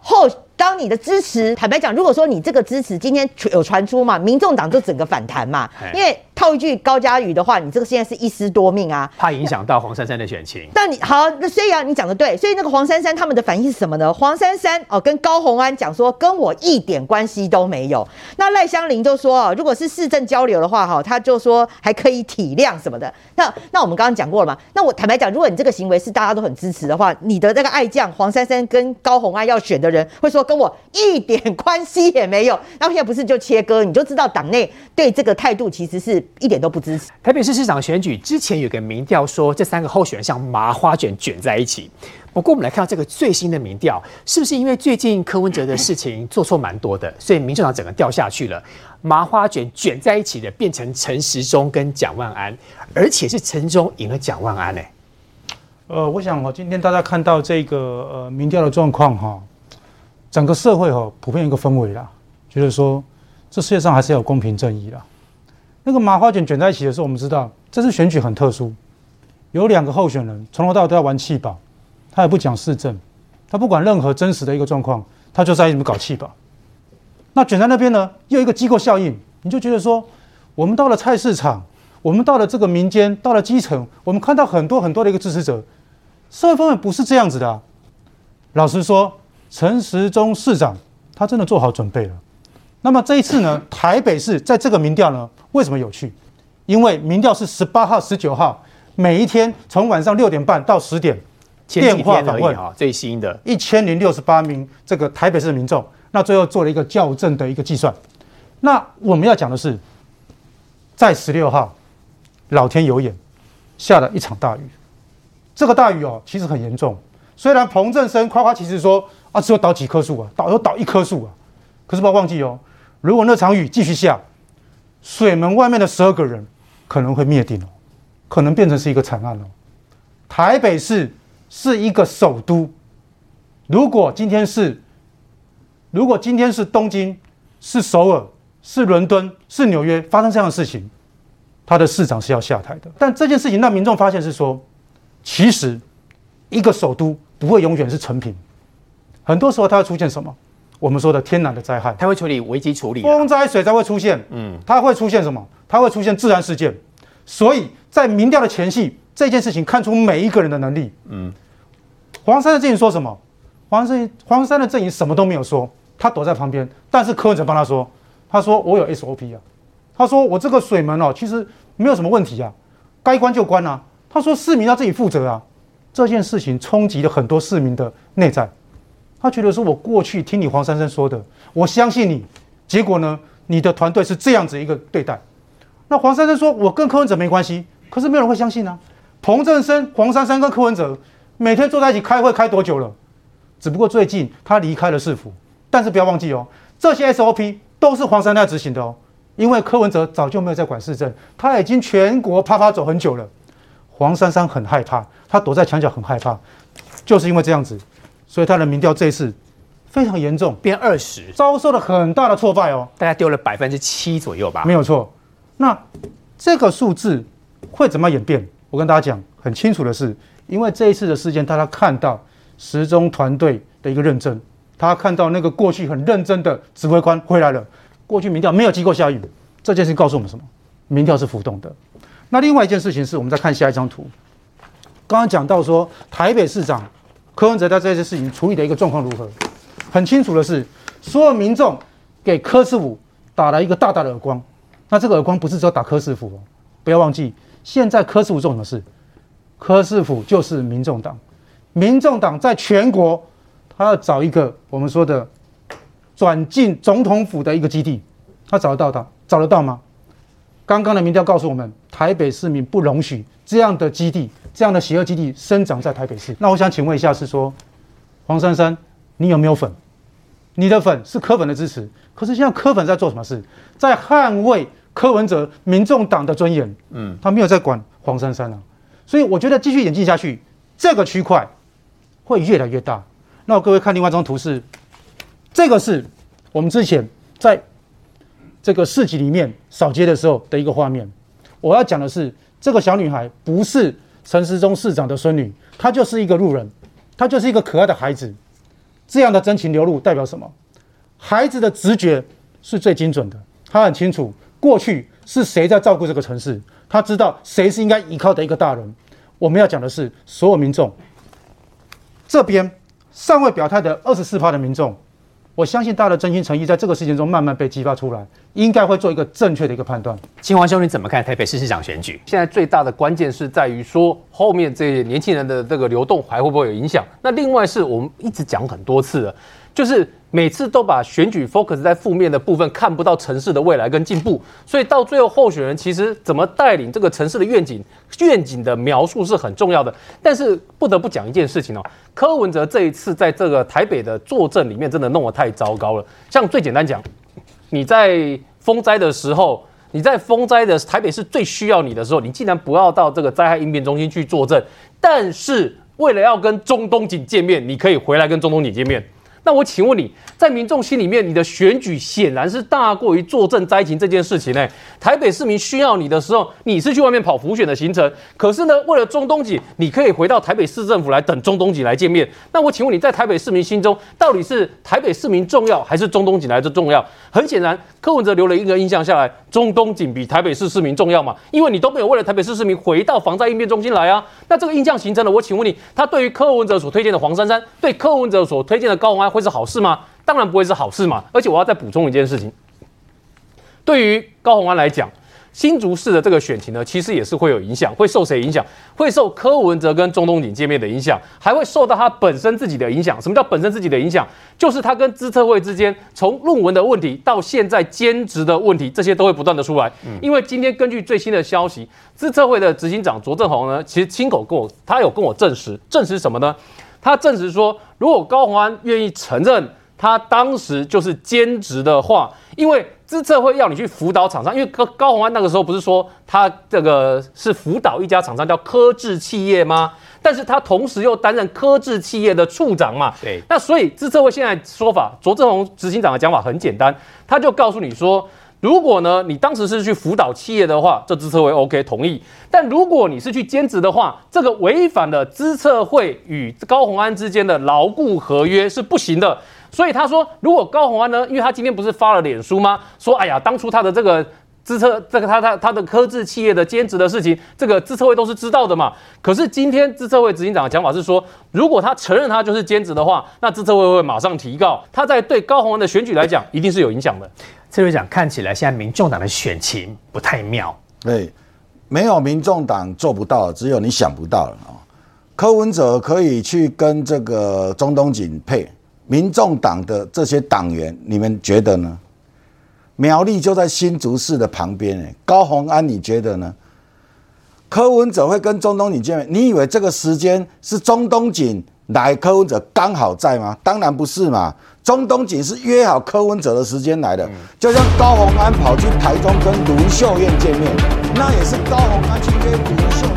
后。当你的支持，坦白讲，如果说你这个支持今天有传出嘛，民众党就整个反弹嘛，因为套一句高嘉瑜的话，你这个现在是一失多命啊，怕影响到黄珊珊的选情。但你好，那虽然你讲的对，所以那个黄珊珊他们的反应是什么呢？黄珊珊哦，跟高红安讲说，跟我一点关系都没有。那赖香林就说哦，如果是市政交流的话，哈，他就说还可以体谅什么的。那那我们刚刚讲过了嘛？那我坦白讲，如果你这个行为是大家都很支持的话，你的那个爱将黄珊珊跟高红安要选的人会说。跟我一点关系也没有，那现在不是就切割，你就知道党内对这个态度其实是一点都不支持。台北市市长选举之前有个民调说，这三个候选人像麻花卷卷在一起。不过我们来看到这个最新的民调，是不是因为最近柯文哲的事情做错蛮多的，所以民进党整个掉下去了？麻花卷卷在一起的变成陈时中跟蒋万安，而且是陈中赢了蒋万安呢？呃，我想哦，今天大家看到这个呃民调的状况哈。整个社会哈普遍一个氛围啦，就是说这世界上还是要有公平正义啦。那个麻花卷卷在一起的时候，我们知道这次选举很特殊，有两个候选人从头到尾都要玩气保，他也不讲市政，他不管任何真实的一个状况，他就在里面搞气保。那卷在那边呢，又一个机构效应，你就觉得说，我们到了菜市场，我们到了这个民间，到了基层，我们看到很多很多的一个支持者，社会氛围不是这样子的。老实说。陈时中市长，他真的做好准备了。那么这一次呢，台北市在这个民调呢，为什么有趣？因为民调是十八号、十九号，每一天从晚上六点半到十点，电话访问啊，最新的一千零六十八名这个台北市的民众，那最后做了一个校正的一个计算。那我们要讲的是，在十六号，老天有眼，下了一场大雨。这个大雨哦，其实很严重。虽然彭正生夸夸其实说。啊，只有倒几棵树啊，倒有倒一棵树啊，可是不要忘记哦，如果那场雨继续下，水门外面的十二个人可能会灭顶哦，可能变成是一个惨案哦。台北市是一个首都，如果今天是，如果今天是东京、是首尔、是伦敦、是纽约发生这样的事情，他的市长是要下台的。但这件事情让民众发现是说，其实一个首都不会永远是成品。很多时候它会出现什么？我们说的天然的灾害，它会处理危机处理，风灾水灾会出现。嗯，它会出现什么？它会出现自然事件。所以在民调的前夕，这件事情看出每一个人的能力。嗯，黄山的阵营说什么？黄山黄山的阵营什么都没有说，他躲在旁边。但是柯文哲帮他说，他说我有 SOP 啊，他说我这个水门哦，其实没有什么问题啊，该关就关啊。他说市民要自己负责啊。这件事情冲击了很多市民的内在。他觉得说：“我过去听你黄珊珊说的，我相信你。结果呢，你的团队是这样子一个对待。那黄珊珊说，我跟柯文哲没关系，可是没有人会相信啊。彭正生、黄珊珊跟柯文哲每天坐在一起开会，开多久了？只不过最近他离开了市府，但是不要忘记哦，这些 SOP 都是黄珊珊执行的哦。因为柯文哲早就没有在管市政，他已经全国啪啪走很久了。黄珊珊很害怕，他躲在墙角很害怕，就是因为这样子。”所以他的民调这一次非常严重，变二十，遭受了很大的挫败哦，大概丢了百分之七左右吧。没有错。那这个数字会怎么演变？我跟大家讲，很清楚的是，因为这一次的事件，大家看到时钟团队的一个认证，他看到那个过去很认真的指挥官回来了。过去民调没有机构下雨，这件事告诉我们什么？民调是浮动的。那另外一件事情是，我们再看下一张图。刚刚讲到说，台北市长柯文哲在这件事情处理的一个状况如何？很清楚的是，所有民众给柯师傅打了一个大大的耳光。那这个耳光不是只有打柯师傅哦，不要忘记，现在柯师傅做什么事？柯师傅就是民众党，民众党在全国，他要找一个我们说的转进总统府的一个基地，他找得到的，找得到吗？刚刚的民调告诉我们，台北市民不容许这样的基地、这样的邪恶基地生长在台北市。那我想请问一下，是说黄珊珊，你有没有粉？你的粉是柯粉的支持，可是现在柯粉在做什么事？在捍卫柯文哲、民众党的尊严。嗯，他没有在管黄珊珊啊。所以我觉得继续演进下去，这个区块会越来越大。那各位看另外一张图是，这个是我们之前在这个市集里面扫街的时候的一个画面。我要讲的是，这个小女孩不是陈时中市长的孙女，她就是一个路人，她就是一个可爱的孩子。这样的真情流露代表什么？孩子的直觉是最精准的，他很清楚过去是谁在照顾这个城市，他知道谁是应该依靠的一个大人。我们要讲的是，所有民众这边尚未表态的二十四趴的民众，我相信大家的真心诚意在这个事件中慢慢被激发出来，应该会做一个正确的一个判断。清华兄，你怎么看台北市市长选举？现在最大的关键是在于说，后面这年轻人的这个流动还会不会有影响？那另外是我们一直讲很多次了，就是每次都把选举 focus 在负面的部分，看不到城市的未来跟进步，所以到最后候选人其实怎么带领这个城市的愿景，愿景的描述是很重要的。但是不得不讲一件事情哦，柯文哲这一次在这个台北的作证里面，真的弄得太糟糕了。像最简单讲，你在风灾的时候。你在风灾的台北市最需要你的时候，你竟然不要到这个灾害应变中心去作证，但是为了要跟中东锦见面，你可以回来跟中东锦见面。那我请问你在民众心里面，你的选举显然是大过于坐镇灾情这件事情呢？台北市民需要你的时候，你是去外面跑浮选的行程，可是呢，为了中东锦，你可以回到台北市政府来等中东锦来见面。那我请问你在台北市民心中，到底是台北市民重要，还是中东锦来的重要？很显然，柯文哲留了一个印象下来，中东锦比台北市市民重要嘛？因为你都没有为了台北市市民回到防灾应变中心来啊。那这个印象形成了，我请问你，他对于柯文哲所推荐的黄珊珊，对柯文哲所推荐的高虹安。会是好事吗？当然不会是好事嘛！而且我要再补充一件事情，对于高虹安来讲，新竹市的这个选情呢，其实也是会有影响，会受谁影响？会受柯文哲跟中东锦见面的影响，还会受到他本身自己的影响。什么叫本身自己的影响？就是他跟资策会之间，从论文的问题到现在兼职的问题，这些都会不断的出来。因为今天根据最新的消息，资策会的执行长卓正宏呢，其实亲口跟我，他有跟我证实，证实什么呢？他证实说，如果高鸿安愿意承认他当时就是兼职的话，因为资策会要你去辅导厂商，因为高高鸿安那个时候不是说他这个是辅导一家厂商叫科智企业吗？但是他同时又担任科智企业的处长嘛。对。那所以资策会现在说法，卓正宏执行长的讲法很简单，他就告诉你说。如果呢，你当时是去辅导企业的话，这资策会 OK 同意。但如果你是去兼职的话，这个违反了资策会与高鸿安之间的牢固合约是不行的。所以他说，如果高鸿安呢，因为他今天不是发了脸书吗？说，哎呀，当初他的这个资策，这个他他他的科技企业的兼职的事情，这个资策会都是知道的嘛。可是今天资策会执行长的讲法是说，如果他承认他就是兼职的话，那资策会会马上提告。他在对高鸿安的选举来讲，一定是有影响的。这位讲看起来现在民众党的选情不太妙。对，没有民众党做不到，只有你想不到了啊。柯文哲可以去跟这个中东锦配，民众党的这些党员，你们觉得呢？苗栗就在新竹市的旁边，哎，高鸿安你觉得呢？柯文哲会跟中东锦见面，你以为这个时间是中东锦来柯文哲刚好在吗？当然不是嘛。中东锦是约好柯文哲的时间来的，就像高洪安跑去台中跟卢秀燕见面，那也是高洪安去约卢秀。